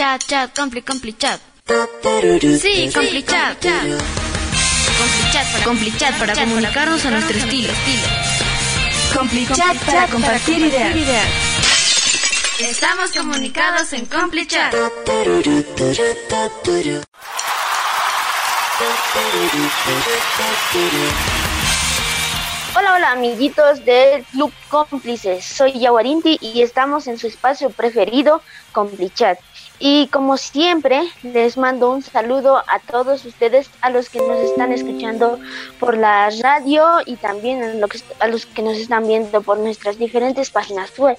Complichat, chat, compli, complichat. Sí, complichat. Complichat para, complichat para comunicarnos a nuestro estilo. Complichat para compartir ideas. Estamos comunicados en Complichat. Hola, hola amiguitos del Club Cómplices. Soy Yawarinti y estamos en su espacio preferido, Complichat. Y como siempre, les mando un saludo a todos ustedes, a los que nos están escuchando por la radio y también a los que nos están viendo por nuestras diferentes páginas web.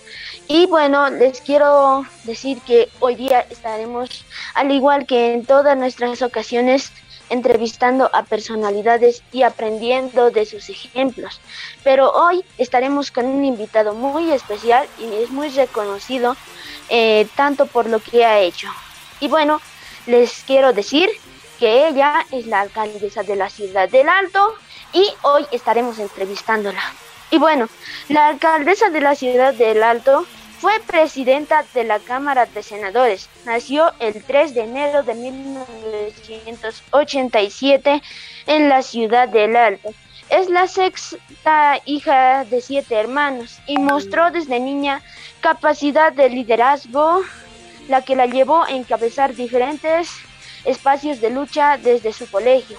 Y bueno, les quiero decir que hoy día estaremos, al igual que en todas nuestras ocasiones, entrevistando a personalidades y aprendiendo de sus ejemplos. Pero hoy estaremos con un invitado muy especial y es muy reconocido eh, tanto por lo que ha hecho. Y bueno, les quiero decir que ella es la alcaldesa de la ciudad del Alto y hoy estaremos entrevistándola. Y bueno, la alcaldesa de la ciudad del Alto fue presidenta de la Cámara de Senadores. Nació el 3 de enero de 1987 en la ciudad del Alto. Es la sexta hija de siete hermanos y mostró desde niña capacidad de liderazgo, la que la llevó a encabezar diferentes espacios de lucha desde su colegio.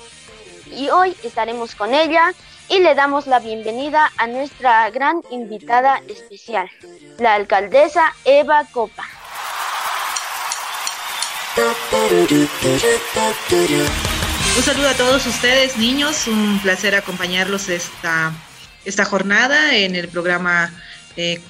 Y hoy estaremos con ella y le damos la bienvenida a nuestra gran invitada especial, la alcaldesa Eva Copa. Un saludo a todos ustedes, niños. Un placer acompañarlos esta, esta jornada en el programa eh,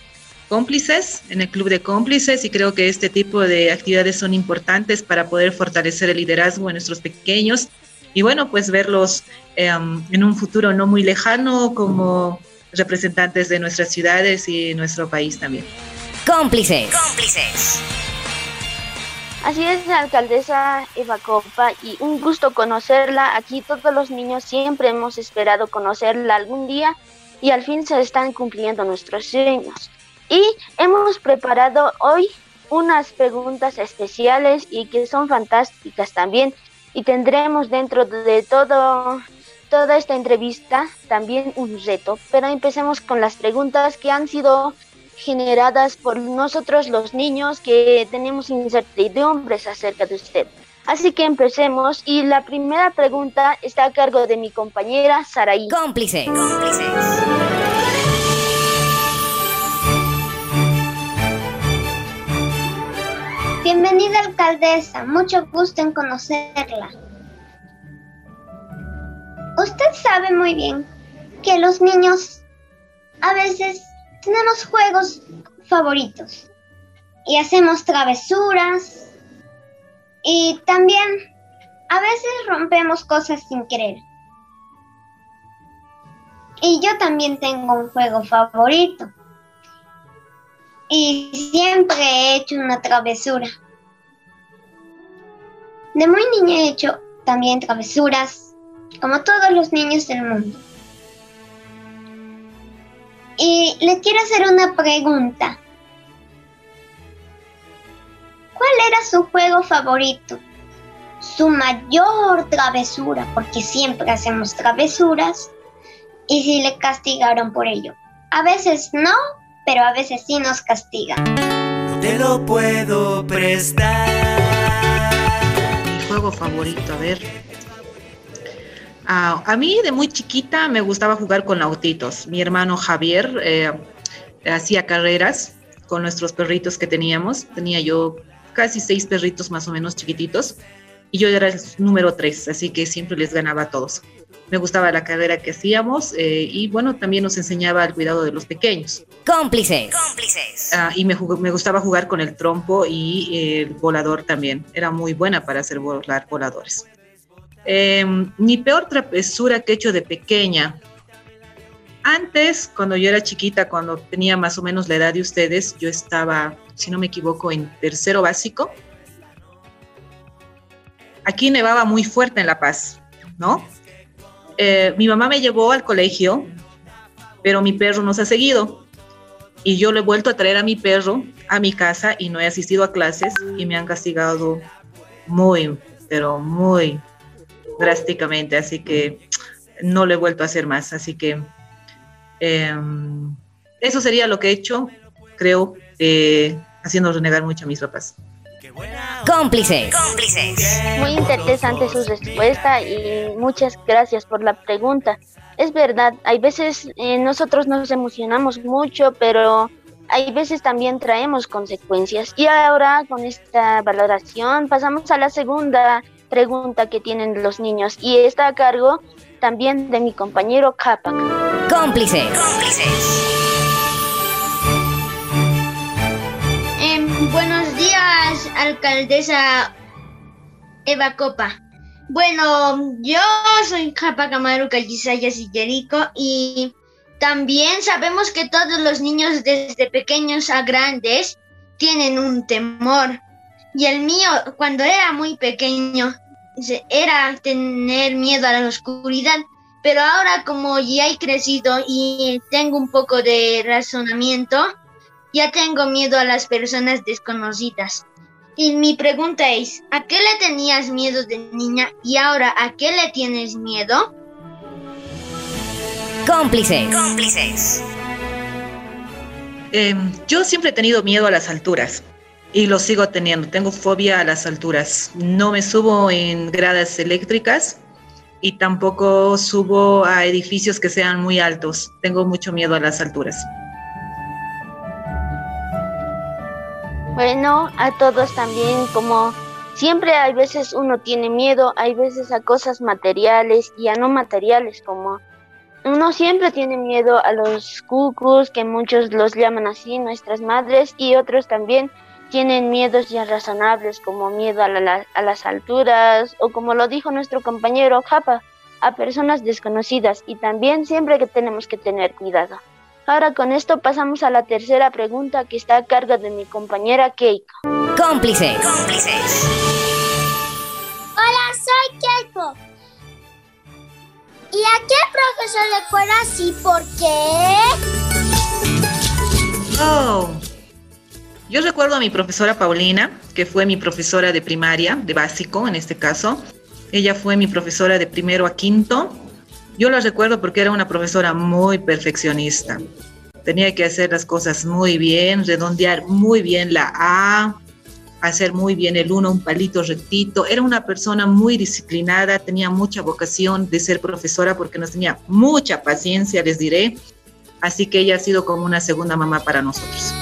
Cómplices, en el Club de Cómplices, y creo que este tipo de actividades son importantes para poder fortalecer el liderazgo en nuestros pequeños y bueno, pues verlos em, en un futuro no muy lejano como representantes de nuestras ciudades y nuestro país también. Cómplices. Cómplices. Así es, la alcaldesa Eva Copa, y un gusto conocerla. Aquí todos los niños siempre hemos esperado conocerla algún día y al fin se están cumpliendo nuestros sueños. Y hemos preparado hoy unas preguntas especiales y que son fantásticas también y tendremos dentro de todo toda esta entrevista también un reto, pero empecemos con las preguntas que han sido generadas por nosotros los niños que tenemos incertidumbres acerca de usted. Así que empecemos y la primera pregunta está a cargo de mi compañera Saraí. Cómplice. Cómplices. Bienvenida alcaldesa, mucho gusto en conocerla. Usted sabe muy bien que los niños a veces tenemos juegos favoritos y hacemos travesuras y también a veces rompemos cosas sin querer. Y yo también tengo un juego favorito y siempre he hecho una travesura. De muy niña he hecho también travesuras, como todos los niños del mundo. Y le quiero hacer una pregunta. ¿Cuál era su juego favorito? Su mayor travesura, porque siempre hacemos travesuras, y si le castigaron por ello. A veces no, pero a veces sí nos castiga. No te lo puedo prestar. Favorito, a ver. Ah, a mí de muy chiquita me gustaba jugar con autitos. Mi hermano Javier eh, hacía carreras con nuestros perritos que teníamos. Tenía yo casi seis perritos más o menos chiquititos y yo era el número tres, así que siempre les ganaba a todos me gustaba la carrera que hacíamos eh, y bueno, también nos enseñaba el cuidado de los pequeños. Cómplices. Cómplices. Ah, y me, me, gustaba jugar con el trompo y el volador también. Era muy buena para hacer volar voladores. Em, mi peor travesura que he hecho de pequeña. Antes, cuando yo era chiquita, cuando tenía más o menos la edad de ustedes, yo estaba, si no me equivoco, en tercero básico. Aquí nevaba muy fuerte en La Paz, ¿no? Eh, mi mamá me llevó al colegio, pero mi perro nos ha seguido. Y yo le he vuelto a traer a mi perro a mi casa y no he asistido a clases y me han castigado muy, pero muy drásticamente. Así que no lo he vuelto a hacer más. Así que em, eso sería lo que he hecho, creo, eh, haciendo renegar mucho a mis papás. Cómplices. Muy interesante su respuesta y muchas gracias por la pregunta. Es verdad, hay veces eh, nosotros nos emocionamos mucho, pero hay veces también traemos consecuencias. Y ahora con esta valoración pasamos a la segunda pregunta que tienen los niños y está a cargo también de mi compañero Capac. Cómplices. Em, buenos días, alcaldesa Eva Copa. Bueno, yo soy Capac Amaru Callisaya Sillerico y también sabemos que todos los niños desde pequeños a grandes tienen un temor. Y el mío, cuando era muy pequeño, era tener miedo a la oscuridad, pero ahora como ya he crecido y tengo un poco de razonamiento, ya tengo miedo a las personas desconocidas. Y mi pregunta es, ¿a qué le tenías miedo de niña y ahora a qué le tienes miedo? Cómplices. Cómplices. Em, yo siempre he tenido miedo a las alturas y lo sigo teniendo. Tengo fobia a las alturas. No me subo en gradas eléctricas y tampoco subo a edificios que sean muy altos. Tengo mucho miedo a las alturas. Bueno, a todos también, como siempre hay veces uno tiene miedo, hay veces a cosas materiales y a no materiales, como uno siempre tiene miedo a los cucus, que muchos los llaman así, nuestras madres, y otros también tienen miedos ya razonables como miedo a, a, las alturas o como lo dijo nuestro compañero Japa, a personas desconocidas y también siempre que tenemos que tener cuidado. Ahora con esto pasamos a la tercera pregunta que está a cargo de mi compañera Keiko. Cómplices. Cómplices. Hola, soy Keiko. ¿Y a qué profesor le fuera así? ¿Por qué? Oh, yo recuerdo a mi profesora Paulina, que fue mi profesora de primaria, de básico en este caso. Ella fue mi profesora de primero a quinto. Yo la recuerdo porque era una profesora muy perfeccionista. Tenía que hacer las cosas muy bien, redondear muy bien la A, hacer muy bien el uno, un palito rectito. Era una persona muy disciplinada, tenía mucha vocación de ser profesora porque nos tenía mucha paciencia, les diré. Así que ella ha sido como una segunda mamá para nosotros.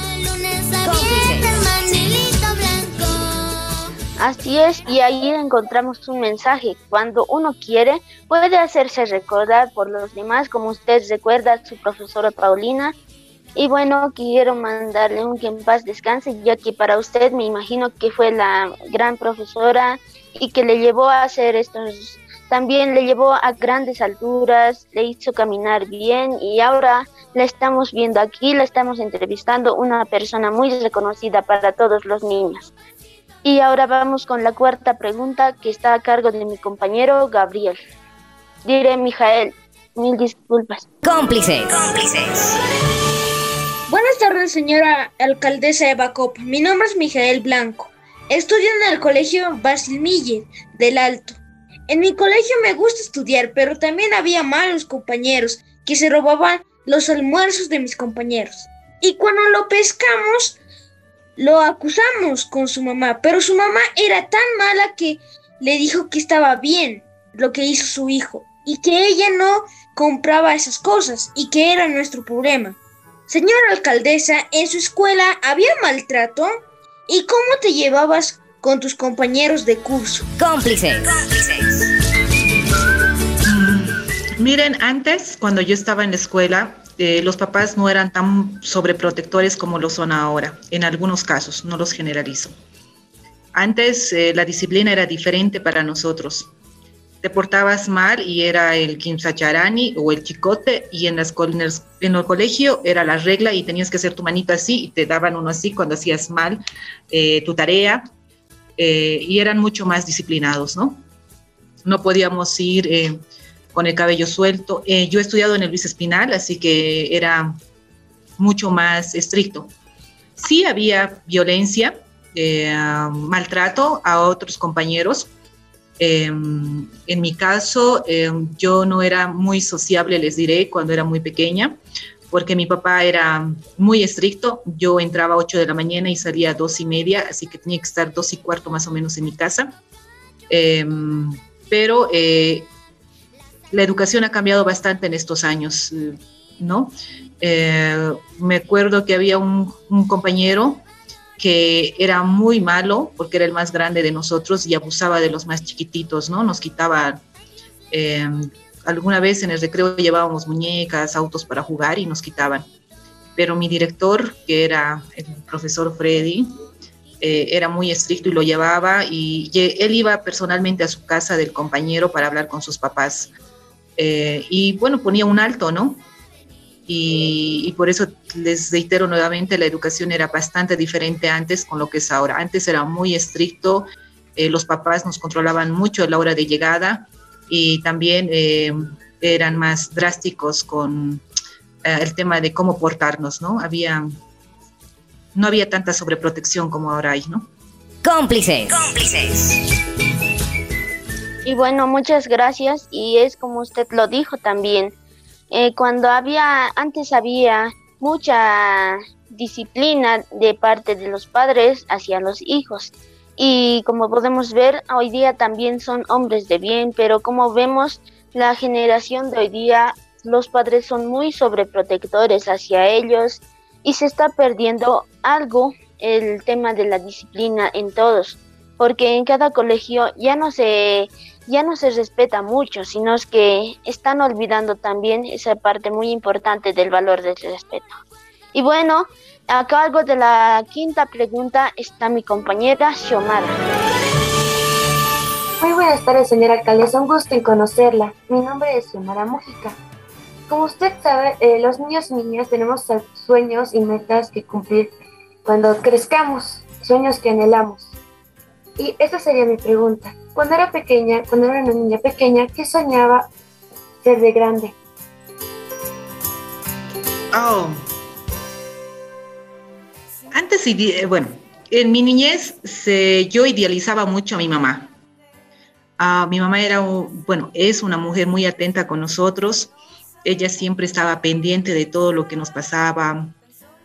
Así es, y ahí encontramos un mensaje. Cuando uno quiere, puede hacerse recordar por los demás, como usted recuerda a su profesora Paulina. Y bueno, quiero mandarle un que en paz descanse, ya que para usted me imagino que fue la gran profesora y que le llevó a hacer estos, también le llevó a grandes alturas, le hizo caminar bien y ahora la estamos viendo aquí, la estamos entrevistando, una persona muy reconocida para todos los niños. Y ahora vamos con la cuarta pregunta que está a cargo de mi compañero Gabriel. Diré, Mijael, mil disculpas. Cómplices. Cómplices. Buenas tardes, señora alcaldesa Eva Cop. Mi nombre es Mijael Blanco. Estudio en el colegio Basil Mille del Alto. En mi colegio me gusta estudiar, pero también había malos compañeros que se robaban los almuerzos de mis compañeros. Y cuando lo pescamos, lo acusamos con su mamá, pero su mamá era tan mala que le dijo que estaba bien lo que hizo su hijo y que ella no compraba esas cosas y que era nuestro problema. Señora alcaldesa, ¿en su escuela había maltrato? ¿Y cómo te llevabas con tus compañeros de curso? Cómplices. Miren, antes, cuando yo estaba en la escuela, eh, los papás no eran tan sobreprotectores como lo son ahora, en algunos casos, no los generalizo. Antes eh, la disciplina era diferente para nosotros. Te portabas mal y era el kimsacharani o el chicote y en, el colegio era la regla y tenías que hacer tu manito así y te daban uno así cuando hacías mal eh, tu tarea y eran mucho más disciplinados, ¿no? No podíamos ir con el cabello suelto. Eh, yo he estudiado en el Luis Espinal, así que era mucho más estricto. Sí había violencia, eh, maltrato a otros compañeros. Em, en mi caso, em, yo no era muy sociable, les diré, cuando era muy pequeña, porque mi papá era muy estricto. Yo entraba a 8 de la mañana y salía a 2 y media, así que tenía que estar dos y cuarto más o menos en mi casa. Em, pero eh, la educación ha cambiado bastante en estos años, ¿no? Eh, me acuerdo que había un, compañero que era muy malo porque era el más grande de nosotros y abusaba de los más chiquititos, ¿no? Nos quitaba, eh, alguna vez en el recreo llevábamos muñecas, autos para jugar y nos quitaban. Pero mi director, que era el profesor Freddy, eh, era muy estricto y lo llevaba y él iba personalmente a su casa del compañero para hablar con sus papás. Y bueno, ponía un alto, ¿no? y, por eso les reitero nuevamente, la educación era bastante diferente antes con lo que es ahora. Antes era muy estricto, eh, los papás nos controlaban mucho a la hora de llegada y también eh, eran más drásticos con eh, el tema de cómo portarnos, ¿no? Había, no había tanta sobreprotección como ahora hay, ¿no? Cómplices. Cómplices. Y bueno, muchas gracias. Y es como usted lo dijo también, eh, cuando había, antes había mucha disciplina de parte de los padres hacia los hijos. Y como podemos ver, hoy día también son hombres de bien, pero como vemos, la generación de hoy día, los padres son muy sobreprotectores hacia ellos y se está perdiendo algo el tema de la disciplina en todos, porque en cada colegio ya no se ya no se respeta mucho, sino que están olvidando también esa parte muy importante del valor del respeto. Y bueno, a cargo de la quinta pregunta está mi compañera Xiomara. Muy buenas tardes, señora alcaldesa. Un gusto en conocerla. Mi nombre es Xiomara Mujica. Como usted sabe, eh, los niños y niñas tenemos sueños y metas que cumplir cuando crezcamos, sueños que anhelamos. Y esta sería mi pregunta. Cuando era pequeña, cuando era una niña pequeña, ¿qué soñaba ser de grande? Oh. Antes, eh, bueno, en mi niñez yo idealizaba mucho a mi mamá. Ah, mi mamá era, bueno, es una mujer muy atenta con nosotros. Ella siempre estaba pendiente de todo lo que nos pasaba.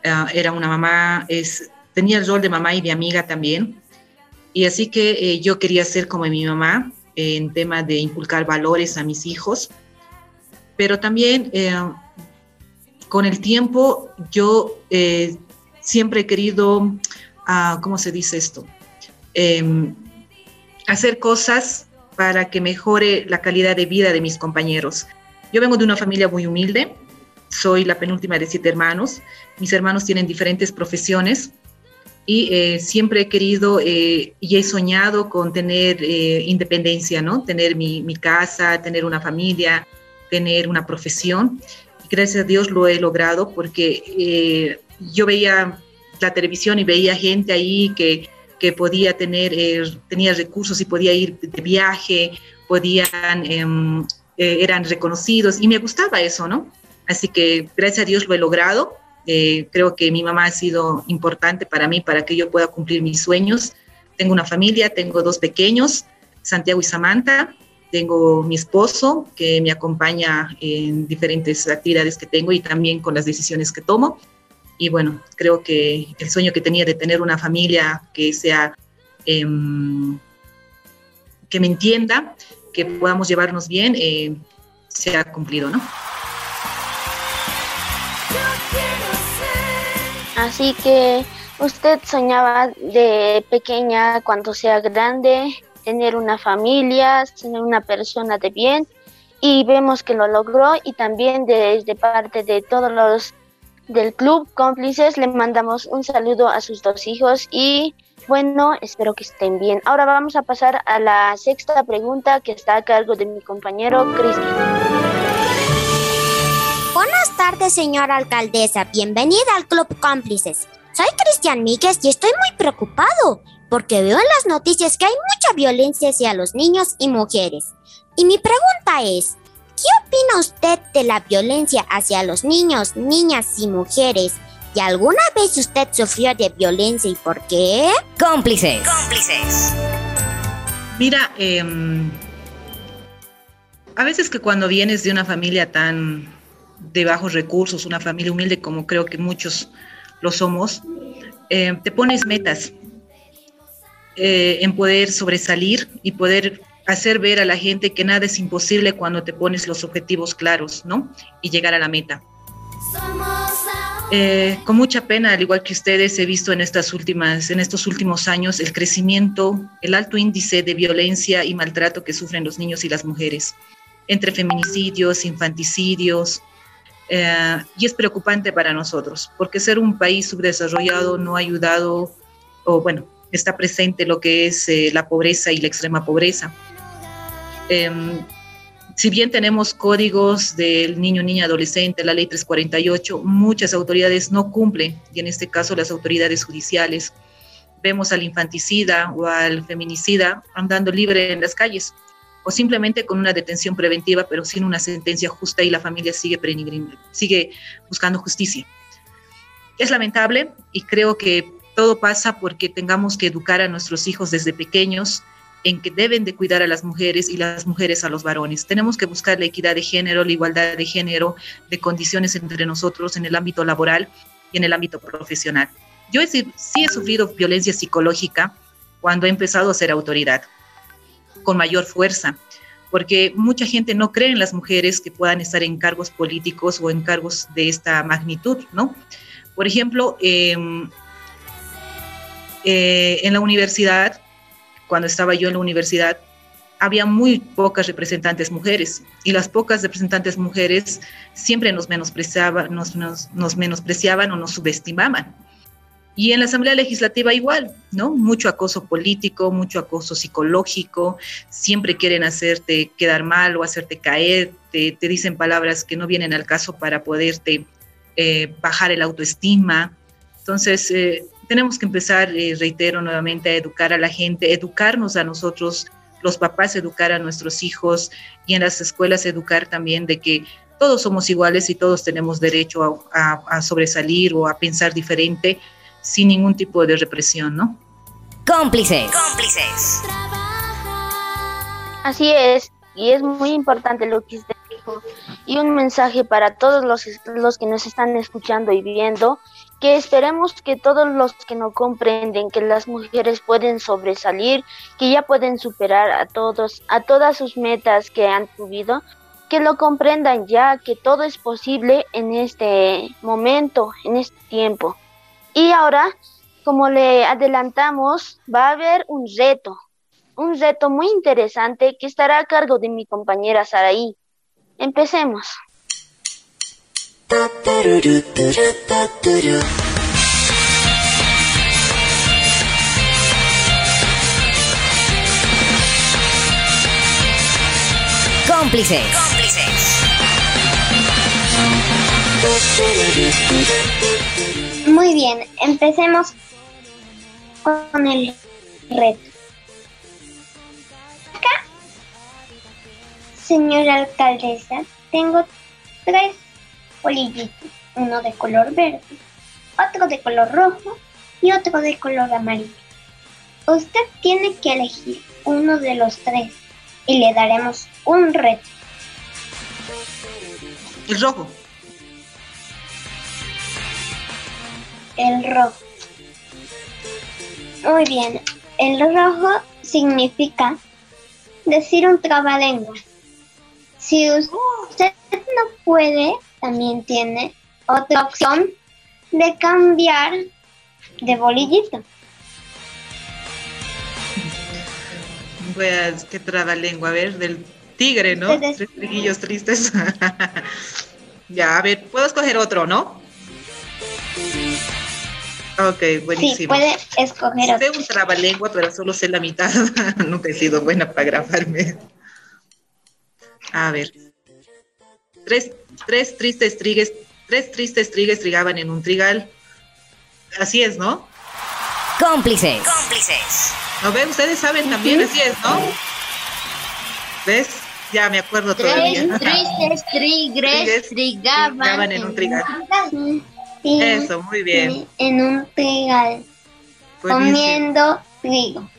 Ah, era una mamá, es, tenía el rol de mamá y de amiga también. Y así que eh, yo quería ser como mi mamá en tema de inculcar valores a mis hijos, pero también eh, con el tiempo yo eh, siempre he querido, ah, ¿cómo se dice esto? Em, hacer cosas para que mejore la calidad de vida de mis compañeros. Yo vengo de una familia muy humilde, soy la penúltima de siete hermanos, mis hermanos tienen diferentes profesiones, y eh, siempre he querido eh, y he soñado con tener eh, independencia, ¿no? Tener mi, mi, casa, tener una familia, tener una profesión. Y gracias a Dios lo he logrado porque yo veía la televisión y veía gente ahí que, que podía tener, tenía recursos y podía ir de viaje, podían, em, eran reconocidos y me gustaba eso, ¿no? Así que gracias a Dios lo he logrado eh, creo que mi mamá ha sido importante para mí, para que yo pueda cumplir mis sueños. Tengo una familia, tengo dos pequeños, Santiago y Samantha. Tengo mi esposo que me acompaña en diferentes actividades que tengo y también con las decisiones que tomo. Y bueno, creo que el sueño que tenía de tener una familia que sea, em, que me entienda, que podamos llevarnos bien, eh, se ha cumplido, ¿no? Así que usted soñaba de pequeña cuando sea grande tener una familia, tener una persona de bien y vemos que lo logró y también desde parte de todos los del club cómplices le mandamos un saludo a sus dos hijos y bueno, espero que estén bien. Ahora vamos a pasar a la sexta pregunta que está a cargo de mi compañero Cristian. Buenas tardes, señora alcaldesa. Bienvenida al Club Cómplices. Soy Cristian Míguez y estoy muy preocupado porque veo en las noticias que hay mucha violencia hacia los niños y mujeres. Y mi pregunta es, ¿qué opina usted de la violencia hacia los niños, niñas y mujeres? ¿Y alguna vez usted sufrió de violencia y por qué? Cómplices. Cómplices. Mira, em, a veces que cuando vienes de una familia tan de bajos recursos, una familia humilde como creo que muchos lo somos, eh, te pones metas eh, en poder sobresalir y poder hacer ver a la gente que nada es imposible cuando te pones los objetivos claros, ¿no? Y llegar a la meta. Eh, con mucha pena, al igual que ustedes, he visto en, estas últimas, en estos últimos años el crecimiento, el alto índice de violencia y maltrato que sufren los niños y las mujeres, entre feminicidios, infanticidios, eh, y es preocupante para nosotros, porque ser un país subdesarrollado no ha ayudado, o bueno, está presente lo que es eh, la pobreza y la extrema pobreza. Em, si bien tenemos códigos del niño, niña, adolescente, la ley 348, muchas autoridades no cumplen, y en este caso las autoridades judiciales. Vemos al infanticida o al feminicida andando libre en las calles, o simplemente con una detención preventiva, pero sin una sentencia justa y la familia sigue, sigue buscando justicia. Es lamentable y creo que todo pasa porque tengamos que educar a nuestros hijos desde pequeños en que deben de cuidar a las mujeres y las mujeres a los varones. Tenemos que buscar la equidad de género, la igualdad de género, de condiciones entre nosotros en el ámbito laboral y en el ámbito profesional. Yo sí he sufrido violencia psicológica cuando he empezado a ser autoridad, con mayor fuerza, porque mucha gente no cree en las mujeres que puedan estar en cargos políticos o en cargos de esta magnitud, ¿no? Por ejemplo, em, eh, en la universidad cuando estaba yo en la universidad, había muy pocas representantes mujeres y las pocas representantes mujeres siempre nos menospreciaban, nos, nos, menospreciaban o nos subestimaban. Y en la Asamblea Legislativa igual, ¿no? Mucho acoso político, mucho acoso psicológico, siempre quieren hacerte quedar mal o hacerte caer, te, dicen palabras que no vienen al caso para poderte eh, bajar el autoestima. Entonces, eh, tenemos que empezar, eh, reitero nuevamente, a educar a la gente, educarnos a nosotros, los papás, educar a nuestros hijos y en las escuelas educar también de que todos somos iguales y todos tenemos derecho a, sobresalir o a pensar diferente sin ningún tipo de represión, ¿no? Cómplices. Cómplices. Así es, y es muy importante lo que usted dijo. Y un mensaje para todos los, los que nos están escuchando y viendo que esperemos que todos los que no comprenden que las mujeres pueden sobresalir, que ya pueden superar a todos, a todas sus metas que han tuvido, que lo comprendan ya que todo es posible en este momento, en este tiempo. Y ahora, como le adelantamos, va a haber un reto, un reto muy interesante que estará a cargo de mi compañera Saraí. Empecemos. Cómplices. Muy bien, empecemos con el reto. Acá, señora alcaldesa, tengo tres bolillitos, uno de color verde, otro de color rojo y otro de color amarillo. Usted tiene que elegir uno de los tres y le daremos un reto. El rojo. El rojo. Muy bien. El rojo significa decir un trabalengua. Si usted no puede, también tiene otra opción de cambiar de bolillito. Pues, qué lengua, a ver, del tigre, ¿no? Tres triguillos tristes. ya, a ver, puedo escoger otro, ¿no? Ok, buenísimo. Sí, puede escoger otro. Sé un trabalengua, pero solo sé la mitad. Nunca he sido buena para grabarme. A ver. Tres, tres tristes trigues, tres tristes trigues trigaban en un trigal. Así es, ¿no? Cómplices. Cómplices. ¿Lo ven? Ustedes saben también, así es, ¿no? ¿Ves? Ya me acuerdo Tres todavía. tristes tigres trigaban trigaban en un trigal. Sí, Eso, muy bien. en un trigal, Buenísimo. comiendo trigo.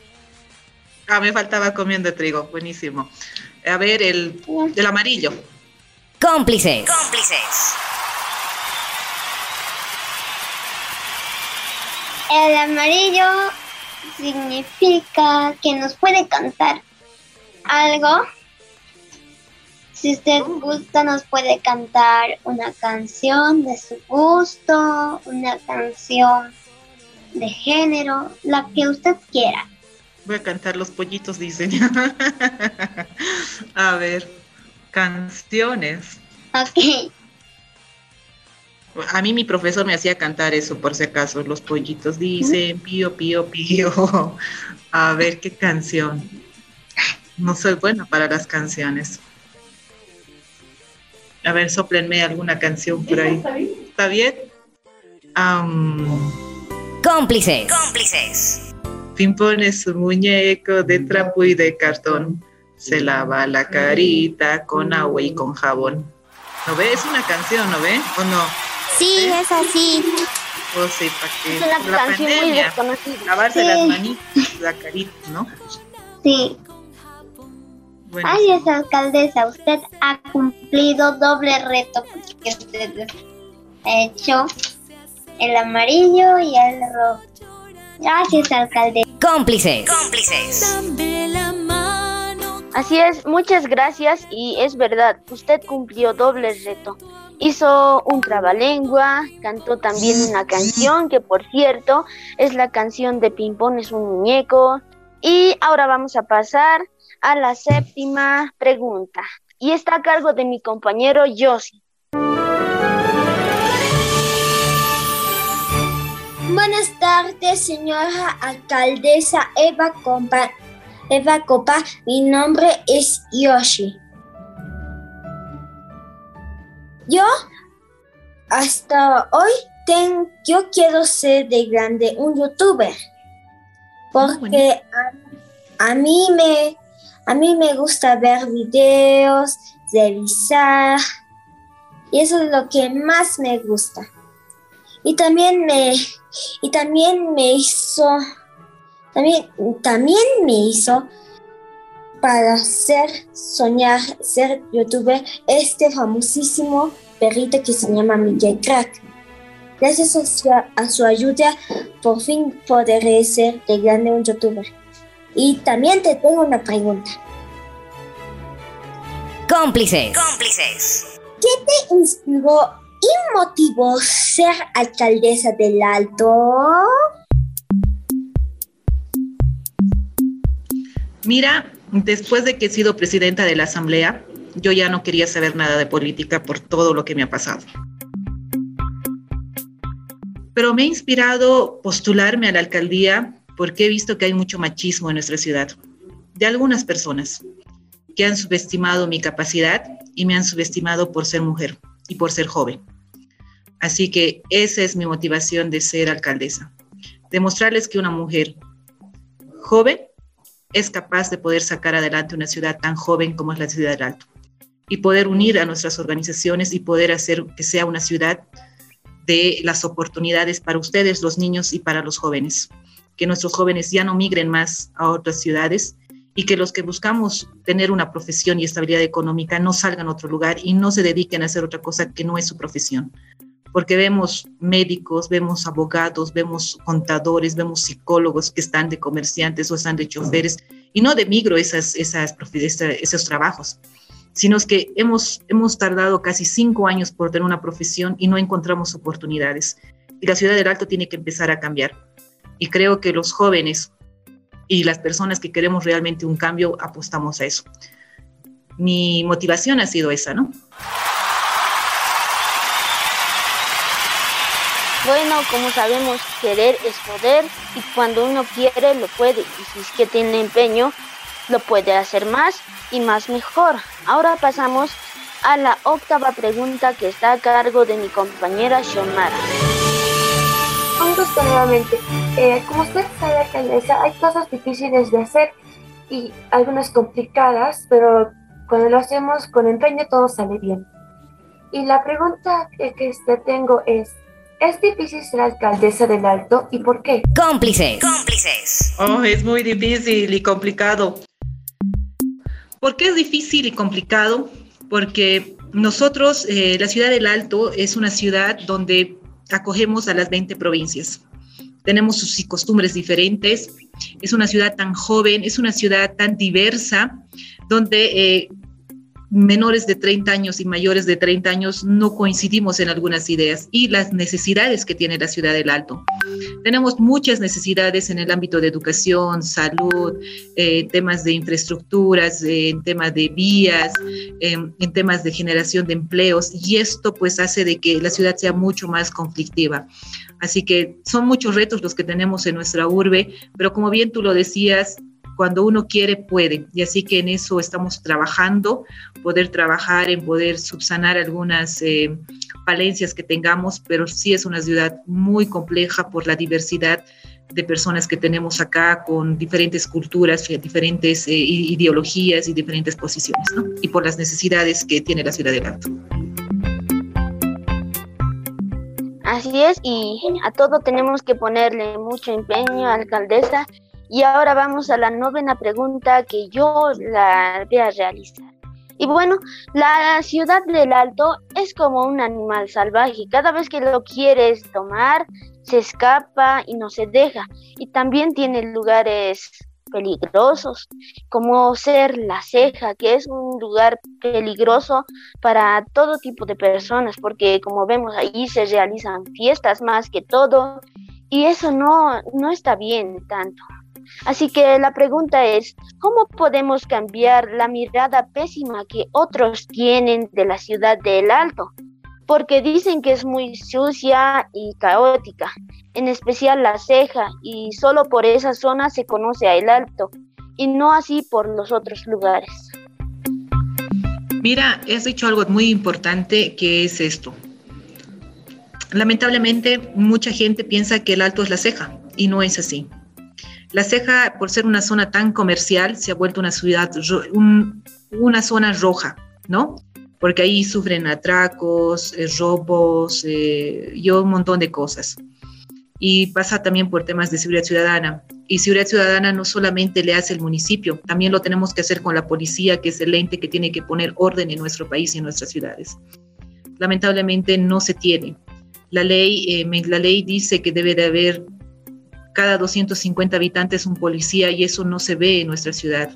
Ah, me faltaba comiendo trigo. Buenísimo. A ver, el, el amarillo. Cómplices. Cómplices. El amarillo significa que nos puede cantar algo. Si usted gusta, nos puede cantar una canción de su gusto, una canción de género, la que usted quiera. Voy a cantar los pollitos, dicen. a ver, canciones. Ok. A mí mi profesor me hacía cantar eso, por si acaso. Los pollitos dicen pío, pío, pío. A ver qué canción. No soy buena para las canciones. A ver, soplenme alguna canción por ahí. ¿Está bien? Am, Cómplices. Cómplices. Pim pone su muñeco de trapo y de cartón. Se lava la carita con agua y con jabón. ¿No ve? Es una canción, ¿no ve? ¿O no? Sí, es así. Oh, sí, para que Es una la canción muy pandemia, desconocida. lavarse Sí. las manitas, la carita, ¿no? Sí. Bueno, Ay, esa alcaldesa, usted ha cumplido doble reto porque usted ha hecho el amarillo y el rojo. Gracias, alcaldesa. Cómplices. Cómplices. Así es, muchas gracias y es verdad, usted cumplió doble reto. Hizo un trabalengua, cantó también una canción que por cierto es la canción de Pimpón es un muñeco. Y ahora vamos a pasar a la séptima pregunta y está a cargo de mi compañero Yossi. Buenas tardes, señora alcaldesa Eva Copa. Eva Copa, mi nombre es Yoshi. Yo hasta hoy ten- yo quiero ser de grande un youtuber. Porque a, a mí me a mí me gusta ver videos, revisar y eso es lo que más me gusta. Y también me y también me hizo también también me hizo para ser soñar ser youtuber este famosísimo perrito que se llama Miguel Crack. Gracias a su, a su ayuda por fin podré ser de grande un youtuber. Y también te tengo una pregunta. Cómplices. Cómplices. ¿Qué te inspiró y motivó ser alcaldesa del Alto? Mira, después de que he sido presidenta de la Asamblea, yo ya no quería saber nada de política por todo lo que me ha pasado. Pero me ha inspirado postularme a la alcaldía porque he visto que hay mucho machismo en nuestra ciudad, de algunas personas que han subestimado mi capacidad y me han subestimado por ser mujer y por ser joven. Así que esa es mi motivación de ser alcaldesa, demostrarles que una mujer joven es capaz de poder sacar adelante una ciudad tan joven como es la ciudad del Alto y poder unir a nuestras organizaciones y poder hacer que sea una ciudad de las oportunidades para ustedes, los niños y para los jóvenes. Que nuestros jóvenes ya no migren más a otras ciudades y que los que buscamos tener una profesión y estabilidad económica no salgan a otro lugar y no se dediquen a hacer otra cosa que no es su profesión. Porque vemos médicos, vemos abogados, vemos contadores, vemos psicólogos que están de comerciantes o están de choferes y no demigro esas, esas, esos trabajos sino es que hemos, hemos tardado casi cinco años por tener una profesión y no encontramos oportunidades. Y la ciudad del Alto tiene que empezar a cambiar. Y creo que los jóvenes y las personas que queremos realmente un cambio apostamos a eso. Mi motivación ha sido esa, ¿no? Bueno, como sabemos, querer es poder y cuando uno quiere lo puede y si es que tiene empeño, lo puede hacer más y más mejor. Ahora pasamos a la octava pregunta que está a cargo de mi compañera Xiomara. Un gusto nuevamente. Eh, como usted sabe, alcaldesa, hay cosas difíciles de hacer y algunas complicadas, pero cuando lo hacemos con empeño todo sale bien. Y la pregunta que, que te tengo es, ¿es difícil ser alcaldesa del Alto y por qué? Cómplices. Cómplices. Oh, es muy difícil y complicado. ¿Por qué es difícil y complicado? Porque nosotros, eh, la ciudad del Alto es una ciudad donde acogemos a las 20 provincias. Tenemos sus costumbres diferentes. Es una ciudad tan joven, es una ciudad tan diversa, donde eh, menores de 30 años y mayores de 30 años no coincidimos en algunas ideas y las necesidades que tiene la ciudad del Alto. Tenemos muchas necesidades en el ámbito de educación, salud, eh, temas de infraestructuras, en temas de vías, en temas de generación de empleos y esto pues hace de que la ciudad sea mucho más conflictiva. Así que son muchos retos los que tenemos en nuestra urbe, pero como bien tú lo decías, cuando uno quiere, puede. Y así que en eso estamos trabajando, poder trabajar en poder subsanar algunas eh, que tengamos, pero sí es una ciudad muy compleja por la diversidad de personas que tenemos acá con diferentes culturas, diferentes eh, ideologías y diferentes posiciones, ¿no? Y por las necesidades que tiene la ciudad de Alto. Así es, y a todo tenemos que ponerle mucho empeño, alcaldesa, y ahora vamos a la novena pregunta que yo la voy a realizar. Y bueno, la ciudad del Alto es como un animal salvaje. Cada vez que lo quieres tomar, se escapa y no se deja. Y también tiene lugares peligrosos, como ser La Ceja, que es un lugar peligroso para todo tipo de personas, porque como vemos ahí se realizan fiestas más que todo, y eso no, no está bien tanto. Así que la pregunta es, ¿cómo podemos cambiar la mirada pésima que otros tienen de la ciudad del Alto? Porque dicen que es muy sucia y caótica, en especial la ceja, y solo por esa zona se conoce a El Alto, y no así por los otros lugares. Mira, has dicho algo muy importante que es esto. Lamentablemente, mucha gente piensa que el alto es la ceja y no es así. La Ceja, por ser una zona tan comercial, se ha vuelto una ciudad, una zona roja, ¿no? Porque ahí sufren atracos, eh, robos eh, un montón de cosas. Y pasa también por temas de seguridad ciudadana. Y seguridad ciudadana no solamente le hace el municipio, también lo tenemos que hacer con la policía, que es el ente que tiene que poner orden en nuestro país y en nuestras ciudades. Lamentablemente no se tiene. La ley, eh, la ley dice que debe de haber cada 250 habitantes un policía y eso no se ve en nuestra ciudad.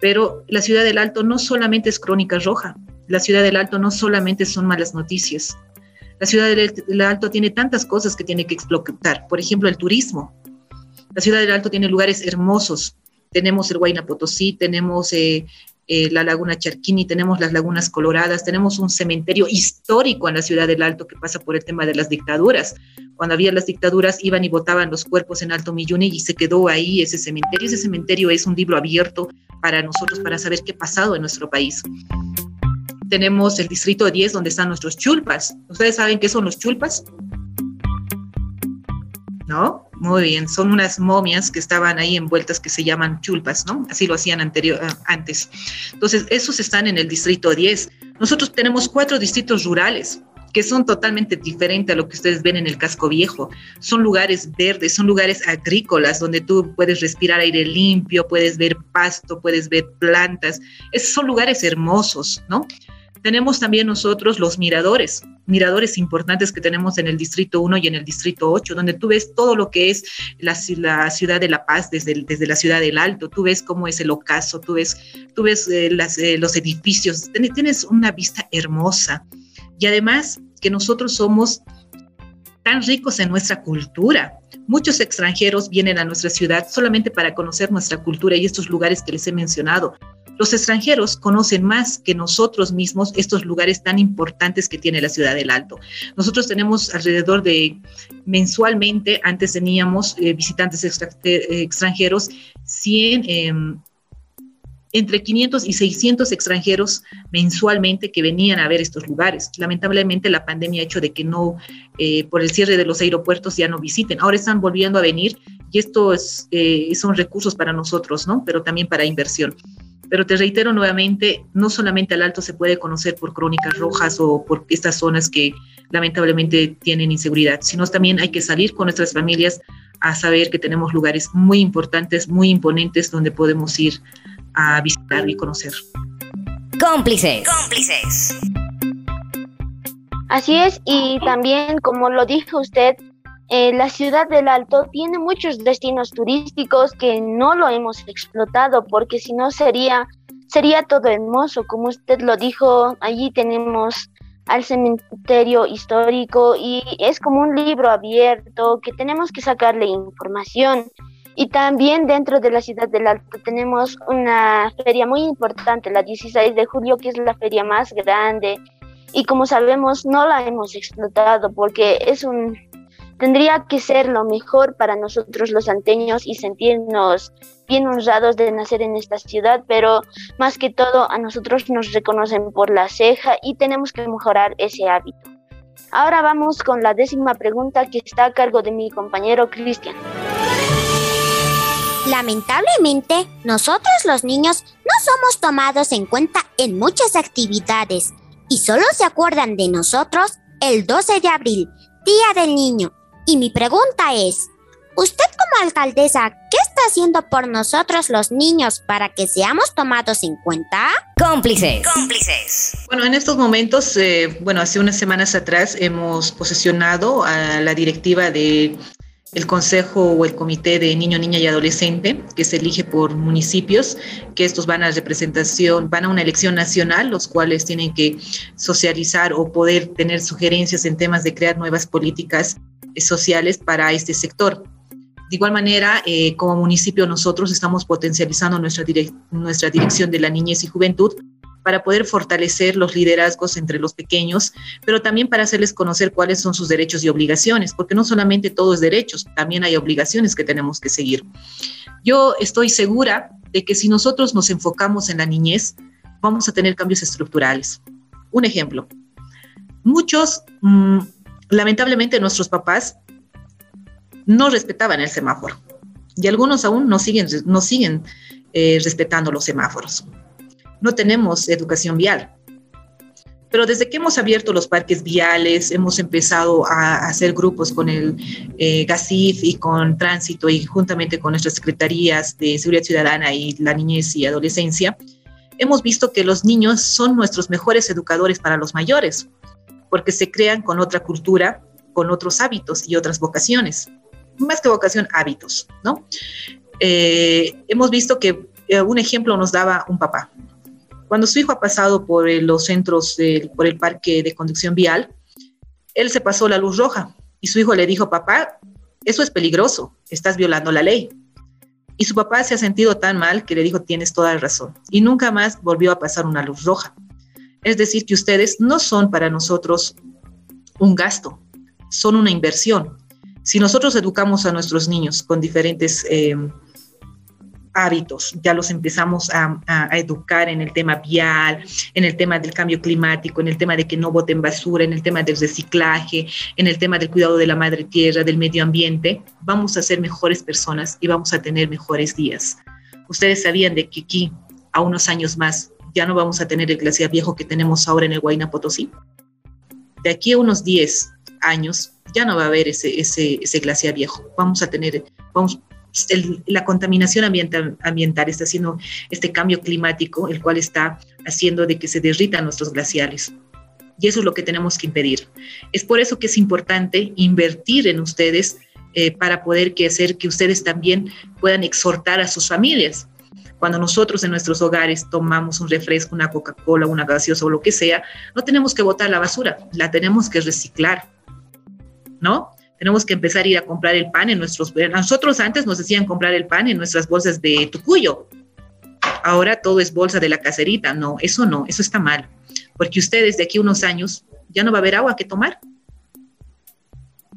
Pero la ciudad del Alto no solamente es crónica roja, la ciudad del Alto no solamente son malas noticias. La ciudad del Alto tiene tantas cosas que tiene que explotar, por ejemplo, el turismo. La ciudad del Alto tiene lugares hermosos. Tenemos el Huayna Potosí, tenemos eh, eh, la laguna Charquini, tenemos las lagunas coloradas, tenemos un cementerio histórico en la ciudad del Alto que pasa por el tema de las dictaduras. Cuando había las dictaduras iban y botaban los cuerpos en Alto Milluni y se quedó ahí ese cementerio. Ese cementerio es un libro abierto para nosotros para saber qué ha pasado en nuestro país. Tenemos el distrito 10 donde están nuestros chulpas. ¿Ustedes saben qué son los chulpas? ¿No? Muy bien, son unas momias que estaban ahí envueltas que se llaman chulpas, ¿no? Así lo hacían anterior, eh, antes. Entonces, esos están en el distrito 10. Nosotros tenemos cuatro distritos rurales que son totalmente diferentes a lo que ustedes ven en el casco viejo. Son lugares verdes, son lugares agrícolas donde tú puedes respirar aire limpio, puedes ver pasto, puedes ver plantas. Esos son lugares hermosos, ¿no? Tenemos también nosotros los miradores, miradores importantes que tenemos en el Distrito 1 y en el Distrito 8, donde tú ves todo lo que es la, ciudad de La Paz desde, desde la ciudad del Alto, tú ves cómo es el ocaso, tú ves, tú ves eh, eh, los edificios, tienes una vista hermosa. Y además que nosotros somos tan ricos en nuestra cultura. Muchos extranjeros vienen a nuestra ciudad solamente para conocer nuestra cultura y estos lugares que les he mencionado. Los extranjeros conocen más que nosotros mismos estos lugares tan importantes que tiene la ciudad del Alto. Nosotros tenemos alrededor de mensualmente, antes teníamos eh, visitantes eh, extranjeros, 100 em, entre 500 y 600 extranjeros mensualmente que venían a ver estos lugares. Lamentablemente la pandemia ha hecho de que no, eh, por el cierre de los aeropuertos ya no visiten. Ahora están volviendo a venir y estos son recursos para nosotros, ¿no? Pero también para inversión. Pero te reitero nuevamente, no solamente al Alto se puede conocer por crónicas rojas o por estas zonas que lamentablemente tienen inseguridad, sino también hay que salir con nuestras familias a saber que tenemos lugares muy importantes, muy imponentes donde podemos ir a visitar y conocer. Cómplices. Cómplices. Así es, y también, como lo dijo usted, eh, la ciudad del Alto tiene muchos destinos turísticos que no lo hemos explotado, porque si no sería, sería todo hermoso. Como usted lo dijo, allí tenemos al cementerio histórico y es como un libro abierto que tenemos que sacarle información. Y también dentro de la ciudad del Alto tenemos una feria muy importante, la 16 de julio, que es la feria más grande y como sabemos no la hemos explotado porque es un tendría que ser lo mejor para nosotros los anteños y sentirnos bien honrados de nacer en esta ciudad, pero más que todo a nosotros nos reconocen por la ceja y tenemos que mejorar ese hábito. Ahora vamos con la décima pregunta que está a cargo de mi compañero Cristian. Lamentablemente, nosotros los niños no somos tomados en cuenta en muchas actividades y solo se acuerdan de nosotros el 12 de abril, Día del Niño. Y mi pregunta es, usted como alcaldesa, ¿qué está haciendo por nosotros los niños para que seamos tomados en cuenta? Cómplices. Cómplices. Bueno, en estos momentos, eh, bueno, hace unas semanas atrás hemos posesionado a la directiva de el consejo o el comité de niño, niña y adolescente, que se elige por municipios, que estos van a representación, van a una elección nacional, los cuales tienen que socializar o poder tener sugerencias en temas de crear nuevas políticas sociales para este sector. De igual manera, eh, como municipio nosotros estamos potencializando nuestra, nuestra dirección de la niñez y juventud para poder fortalecer los liderazgos entre los pequeños, pero también para hacerles conocer cuáles son sus derechos y obligaciones, porque no solamente todo es derechos, también hay obligaciones que tenemos que seguir. Yo estoy segura de que si nosotros nos enfocamos en la niñez, vamos a tener cambios estructurales. Un ejemplo, muchos, mm, lamentablemente nuestros papás no respetaban el semáforo y algunos aún no siguen, no siguen eh, respetando los semáforos no tenemos educación vial. Pero desde que hemos abierto los parques viales, hemos empezado a hacer grupos con el eh, GACIF y con Tránsito y juntamente con nuestras secretarías de Seguridad Ciudadana y la Niñez y Adolescencia, hemos visto que los niños son nuestros mejores educadores para los mayores, porque se crean con otra cultura, con otros hábitos y otras vocaciones. Más que vocación, hábitos, ¿no? Eh, hemos visto que eh, un ejemplo nos daba un papá. Cuando su hijo ha pasado por los centros, por el parque de conducción vial, él se pasó la luz roja y su hijo le dijo, papá, eso es peligroso, estás violando la ley. Y su papá se ha sentido tan mal que le dijo, tienes toda la razón. Y nunca más volvió a pasar una luz roja. Es decir, que ustedes no son para nosotros un gasto, son una inversión. Si nosotros educamos a nuestros niños con diferentes... Eh, hábitos, ya los empezamos a, educar en el tema vial, en el tema del cambio climático, en el tema de que no boten basura, en el tema del reciclaje, en el tema del cuidado de la madre tierra, del medio ambiente, vamos a ser mejores personas y vamos a tener mejores días. Ustedes sabían de que aquí, a unos años más, ya no vamos a tener el glaciar viejo que tenemos ahora en el Huayna Potosí. De aquí a unos 10 años ya no va a haber ese, glaciar viejo. Vamos a tener, la contaminación ambiental, ambiental está haciendo este cambio climático, el cual está haciendo de que se derritan nuestros glaciares. Y eso es lo que tenemos que impedir. Es por eso que es importante invertir en ustedes eh, para poder hacer que ustedes también puedan exhortar a sus familias. Cuando nosotros en nuestros hogares tomamos un refresco, una Coca-Cola, una gaseosa o lo que sea, no tenemos que botar la basura, la tenemos que reciclar, ¿no? tenemos que empezar a ir a comprar el pan en nuestros... Nosotros antes nos decían comprar el pan en nuestras bolsas de tucuyo. Ahora todo es bolsa de la caserita. No, eso no, eso está mal. Porque ustedes de aquí a unos años ya no va a haber agua que tomar.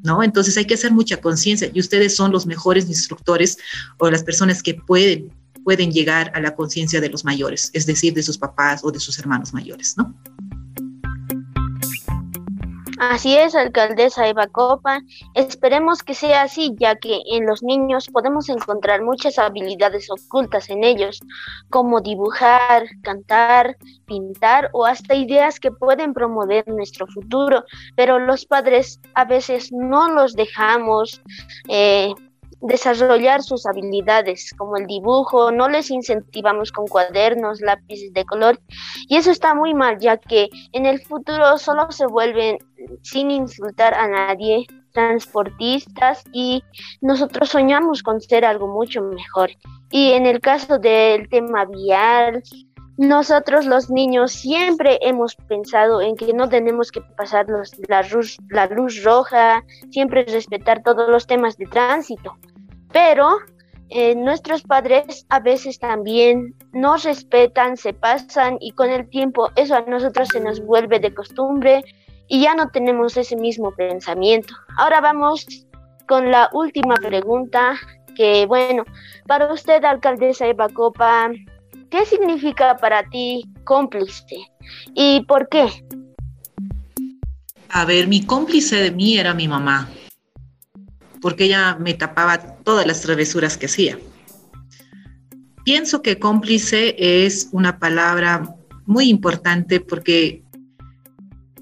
¿No? Entonces hay que hacer mucha conciencia y ustedes son los mejores instructores o las personas que pueden, pueden llegar a la conciencia de los mayores, es decir, de sus papás o de sus hermanos mayores, ¿no? Así es, alcaldesa Eva Copa. Esperemos que sea así, ya que en los niños podemos encontrar muchas habilidades ocultas en ellos, como dibujar, cantar, pintar o hasta ideas que pueden promover nuestro futuro. Pero los padres a veces no los dejamos. Eh, desarrollar sus habilidades como el dibujo, no les incentivamos con cuadernos, lápices de color y eso está muy mal ya que en el futuro solo se vuelven sin insultar a nadie transportistas y nosotros soñamos con ser algo mucho mejor. Y en el caso del tema vial, nosotros los niños siempre hemos pensado en que no tenemos que pasar la, luz, la luz roja, siempre respetar todos los temas de tránsito pero eh, nuestros padres a veces también nos respetan, se pasan y con el tiempo eso a nosotros se nos vuelve de costumbre y ya no tenemos ese mismo pensamiento. Ahora vamos con la última pregunta que bueno, para usted alcaldesa Eva Copa, ¿qué significa para ti cómplice y por qué? A ver, mi cómplice de mí era mi mamá porque ella me tapaba todas las travesuras que hacía. Pienso que cómplice es una palabra muy importante porque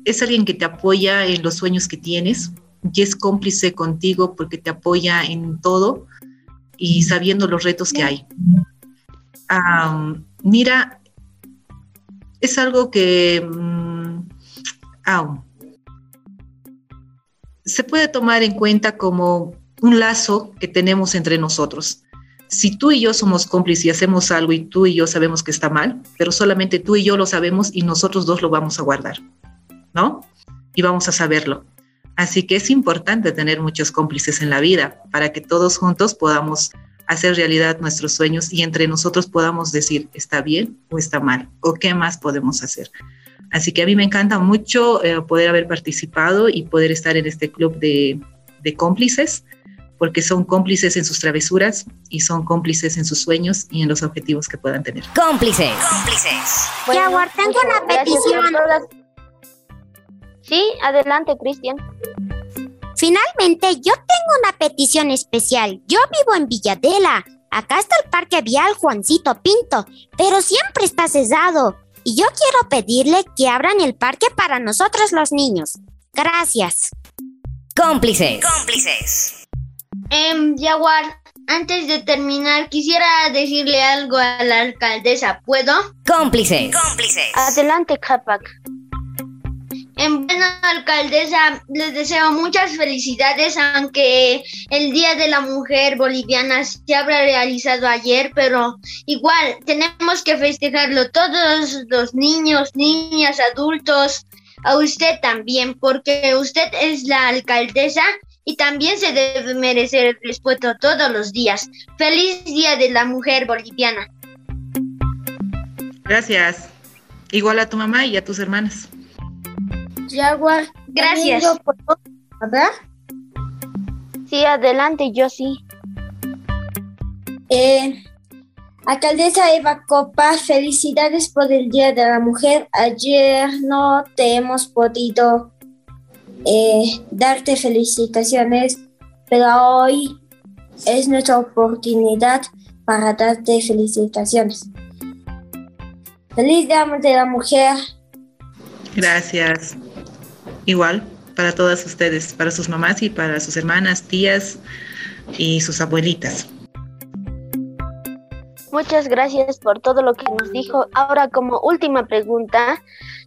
es alguien que te apoya en los sueños que tienes, y es cómplice contigo porque te apoya en todo y sabiendo los retos que hay. mira, es algo que mm, se puede tomar en cuenta como un lazo que tenemos entre nosotros. Si tú y yo somos cómplices y hacemos algo y tú y yo sabemos que está mal, pero solamente tú y yo lo sabemos y nosotros dos lo vamos a guardar, ¿no? Y vamos a saberlo. Así que es importante tener muchos cómplices en la vida para que todos juntos podamos hacer realidad nuestros sueños y entre nosotros podamos decir está bien o está mal o qué más podemos hacer. Así que a mí me encanta mucho eh, poder haber participado y poder estar en este club de, cómplices, porque son cómplices en sus travesuras y son cómplices en sus sueños y en los objetivos que puedan tener. Cómplices. Cómplices. Bueno, tengo una petición. Sí, adelante, Cristian. Finalmente, yo tengo una petición especial. Yo vivo en Villadela. Acá está el Parque Vial Juancito Pinto, pero siempre está cesado. Y yo quiero pedirle que abran el parque para nosotros los niños. Gracias. Cómplices. Cómplices. Eh, Jaguar, antes de terminar, quisiera decirle algo a la alcaldesa. ¿Puedo? Cómplices. Cómplices. Adelante, Capac. En buena alcaldesa, les deseo muchas felicidades, aunque el Día de la Mujer Boliviana se habrá realizado ayer, pero igual tenemos que festejarlo todos los niños, niñas, adultos, a usted también, porque usted es la alcaldesa y también se debe merecer el respeto todos los días. Feliz Día de la Mujer Boliviana. Gracias. Igual a tu mamá y a tus hermanas. Jaguar. Gracias. ¿Verdad? Sí, adelante, yo sí. Eh, alcaldesa Eva Copa, felicidades por el Día de la Mujer. Ayer no te hemos podido eh, darte felicitaciones, pero hoy es nuestra oportunidad para darte felicitaciones. Feliz Día de la Mujer. Gracias. Igual para todas ustedes, para sus mamás y para sus hermanas, tías y sus abuelitas. Muchas gracias por todo lo que nos dijo. Ahora como última pregunta,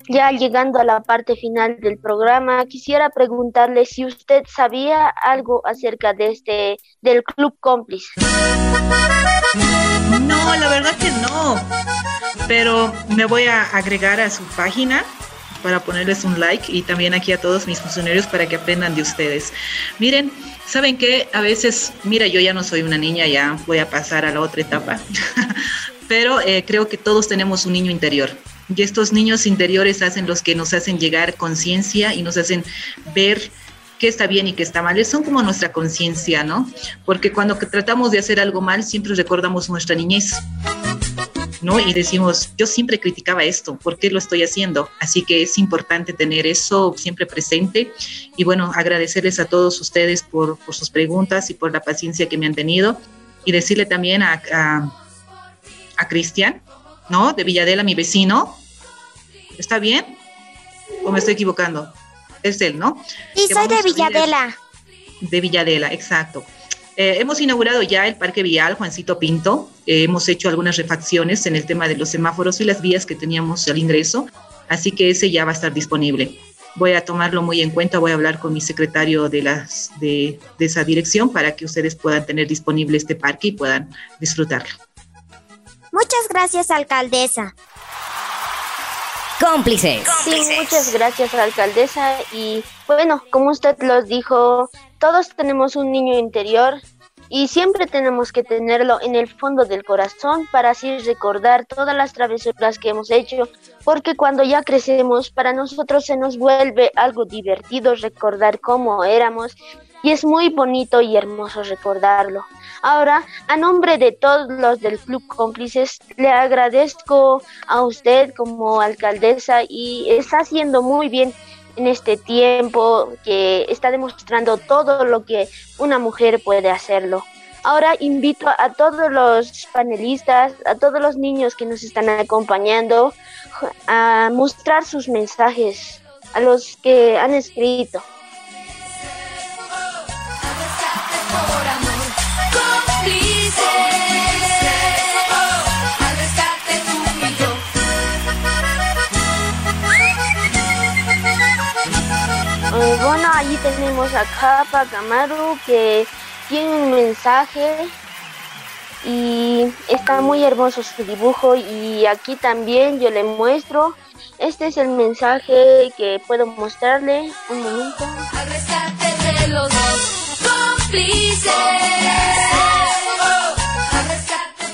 ya llegando a la parte final del programa, quisiera preguntarle si usted sabía algo acerca de este del Club Cómplice. No, la verdad que no. Pero me voy a agregar a su página para ponerles un like y también aquí a todos mis funcionarios para que aprendan de ustedes. Miren, ¿saben qué? A veces, mira, yo ya no soy una niña, ya voy a pasar a la otra etapa, pero eh, creo que todos tenemos un niño interior. Y estos niños interiores hacen los que nos hacen llegar conciencia y nos hacen ver qué está bien y qué está mal. Son como nuestra conciencia, ¿no? Porque cuando tratamos de hacer algo mal, siempre recordamos nuestra niñez ¿no? Y decimos, yo siempre criticaba esto, ¿por qué lo estoy haciendo? Así que es importante tener eso siempre presente y bueno, agradecerles a todos ustedes por, sus preguntas y por la paciencia que me han tenido y decirle también a, a, Cristian, ¿no? De Villadela, mi vecino, ¿está bien? ¿O me estoy equivocando? Es él, ¿no? Sí, soy de Villadela. De Villadela, exacto. Eh, hemos inaugurado ya el Parque Vial Juancito Pinto. Eh, hemos hecho algunas refacciones en el tema de los semáforos y las vías que teníamos al ingreso, así que ese ya va a estar disponible. Voy a tomarlo muy en cuenta, voy a hablar con mi secretario de, las, de, de esa dirección para que ustedes puedan tener disponible este parque y puedan disfrutarlo. Muchas gracias, alcaldesa. Cómplices. Sí, muchas gracias, alcaldesa. Y bueno, como usted los dijo, todos tenemos un niño interior y siempre tenemos que tenerlo en el fondo del corazón para así recordar todas las travesuras que hemos hecho, porque cuando ya crecemos, para nosotros se nos vuelve algo divertido recordar cómo éramos y es muy bonito y hermoso recordarlo. Ahora, a nombre de todos los del Club Cómplices, le agradezco a usted como alcaldesa y está haciendo muy bien en este tiempo que está demostrando todo lo que una mujer puede hacerlo. Ahora invito a todos los panelistas, a todos los niños que nos están acompañando a mostrar sus mensajes a los que han escrito. Eh, bueno, allí tenemos a Capa Kamaru que tiene un mensaje y está muy hermoso su dibujo y aquí también yo le muestro. Este es el mensaje que puedo mostrarle. Un momento.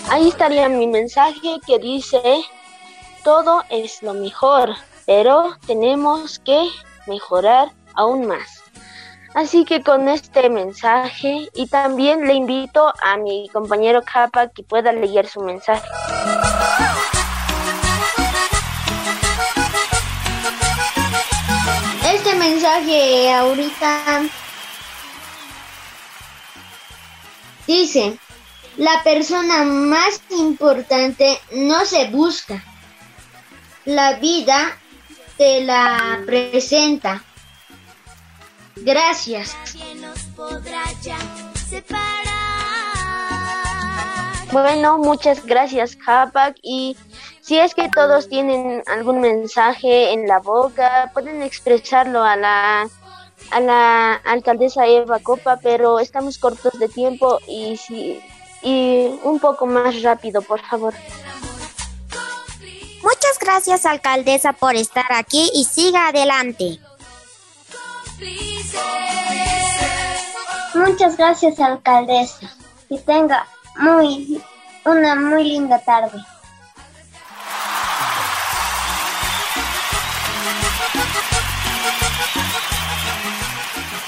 Ahí estaría mi mensaje que dice, todo es lo mejor, pero tenemos que mejorar aún más. Así que con este mensaje y también le invito a mi compañero Capa que pueda leer su mensaje. Este mensaje ahorita dice, la persona más importante no se busca, la vida te la presenta. Gracias. Bueno, muchas gracias, Hapak. Y si es que todos tienen algún mensaje en la boca, pueden expresarlo a la, a la alcaldesa Eva Copa, pero estamos cortos de tiempo y, si, y un poco más rápido, por favor. Muchas gracias, alcaldesa, por estar aquí y siga adelante. Muchas gracias, alcaldesa. Que tenga muy una muy linda tarde.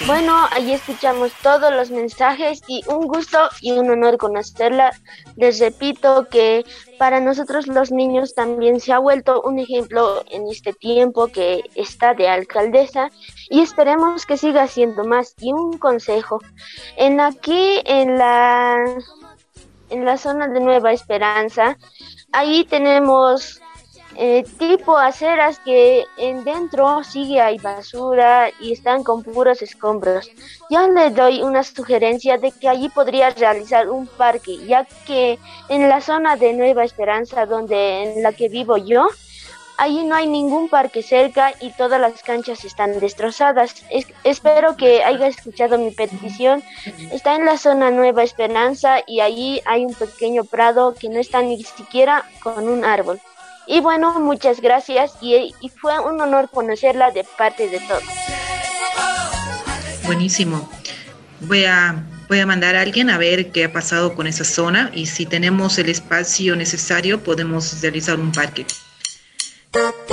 Bueno, ahí escuchamos todos los mensajes y un gusto y un honor conocerla. Les repito que para nosotros los niños también se ha vuelto un ejemplo en este tiempo que está de alcaldesa y esperemos que siga siendo más. Y un consejo, en aquí en la en la zona de Nueva Esperanza, ahí tenemos eh, tipo aceras que en dentro sigue hay basura y están con puros escombros. Yo le doy una sugerencia de que allí podría realizar un parque, ya que en la zona de Nueva Esperanza, donde en la que vivo yo, allí no hay ningún parque cerca y todas las canchas están destrozadas. espero que haya escuchado mi petición. Está en la zona Nueva Esperanza y allí hay un pequeño prado que no está ni siquiera con un árbol. Y bueno, muchas gracias y, fue un honor conocerla de parte de todos. Buenísimo. Voy a, voy a mandar a alguien a ver qué ha pasado con esa zona y si tenemos el espacio necesario podemos realizar un parque.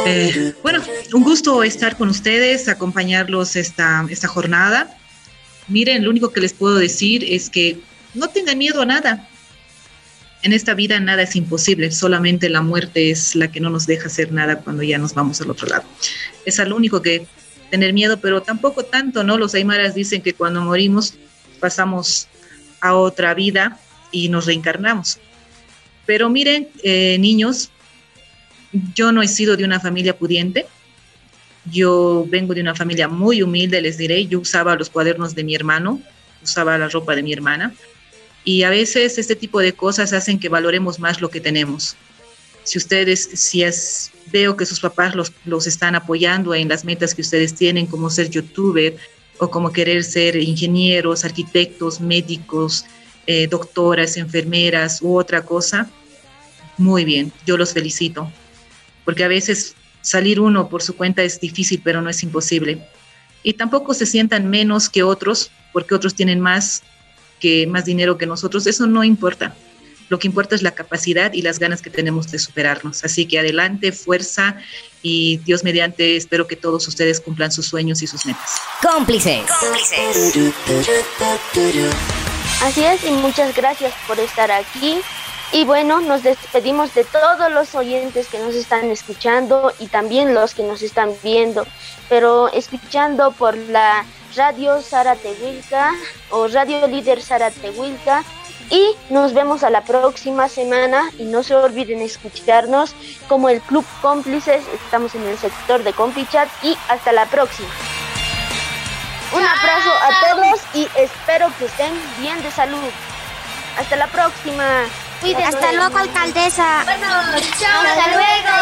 Eh, bueno, un gusto estar con ustedes, acompañarlos esta, esta jornada. Miren, lo único que les puedo decir es que no tengan miedo a nada. En esta vida nada es imposible, solamente la muerte es la que no nos deja hacer nada cuando ya nos vamos al otro lado. Es al único que tener miedo, pero tampoco tanto, ¿no? Los aymaras dicen que cuando morimos pasamos a otra vida y nos reencarnamos. Pero miren, eh, niños, yo no he sido de una familia pudiente. Yo vengo de una familia muy humilde, les diré. Yo usaba los cuadernos de mi hermano, usaba la ropa de mi hermana. Y a veces este tipo de cosas hacen que valoremos más lo que tenemos. Si ustedes, si es, veo que sus papás los, los están apoyando en las metas que ustedes tienen, como ser youtuber o como querer ser ingenieros, arquitectos, médicos, eh, doctoras, enfermeras u otra cosa, muy bien, yo los felicito. Porque a veces salir uno por su cuenta es difícil, pero no es imposible. Y tampoco se sientan menos que otros, porque otros tienen más que más dinero que nosotros, eso no importa. Lo que importa es la capacidad y las ganas que tenemos de superarnos. Así que adelante, fuerza y Dios mediante, espero que todos ustedes cumplan sus sueños y sus metas. Cómplices. Cómplices. Así es, y muchas gracias por estar aquí. Y bueno, nos despedimos de todos los oyentes que nos están escuchando y también los que nos están viendo, pero escuchando por la Radio Zaratehuilca o Radio Líder Zaratehuilca. Y nos vemos a la próxima semana y no se olviden escucharnos como el Club Cómplices. Estamos en el sector de Complichat y hasta la próxima. Un abrazo a todos y espero que estén bien de salud. Hasta la próxima. Cuídense. Hasta luego, alcaldesa. Bueno, chao. Hasta luego.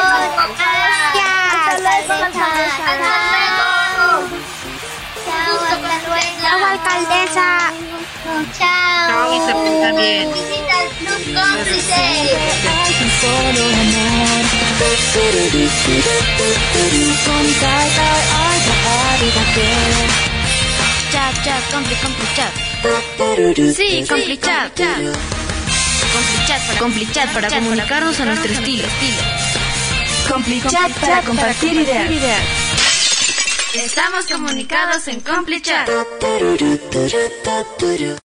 Gracias. Hasta luego, alcaldesa. Hasta luego. Chao, hasta luego. Chao, alcaldesa. Chao. Visita el Club Cómplices. Chat, chat, compli, compli. Sí, compli. Complichat para, complichat para comunicarnos a nuestro estilo. Complichat para compartir ideas. Estamos comunicados en Complichat.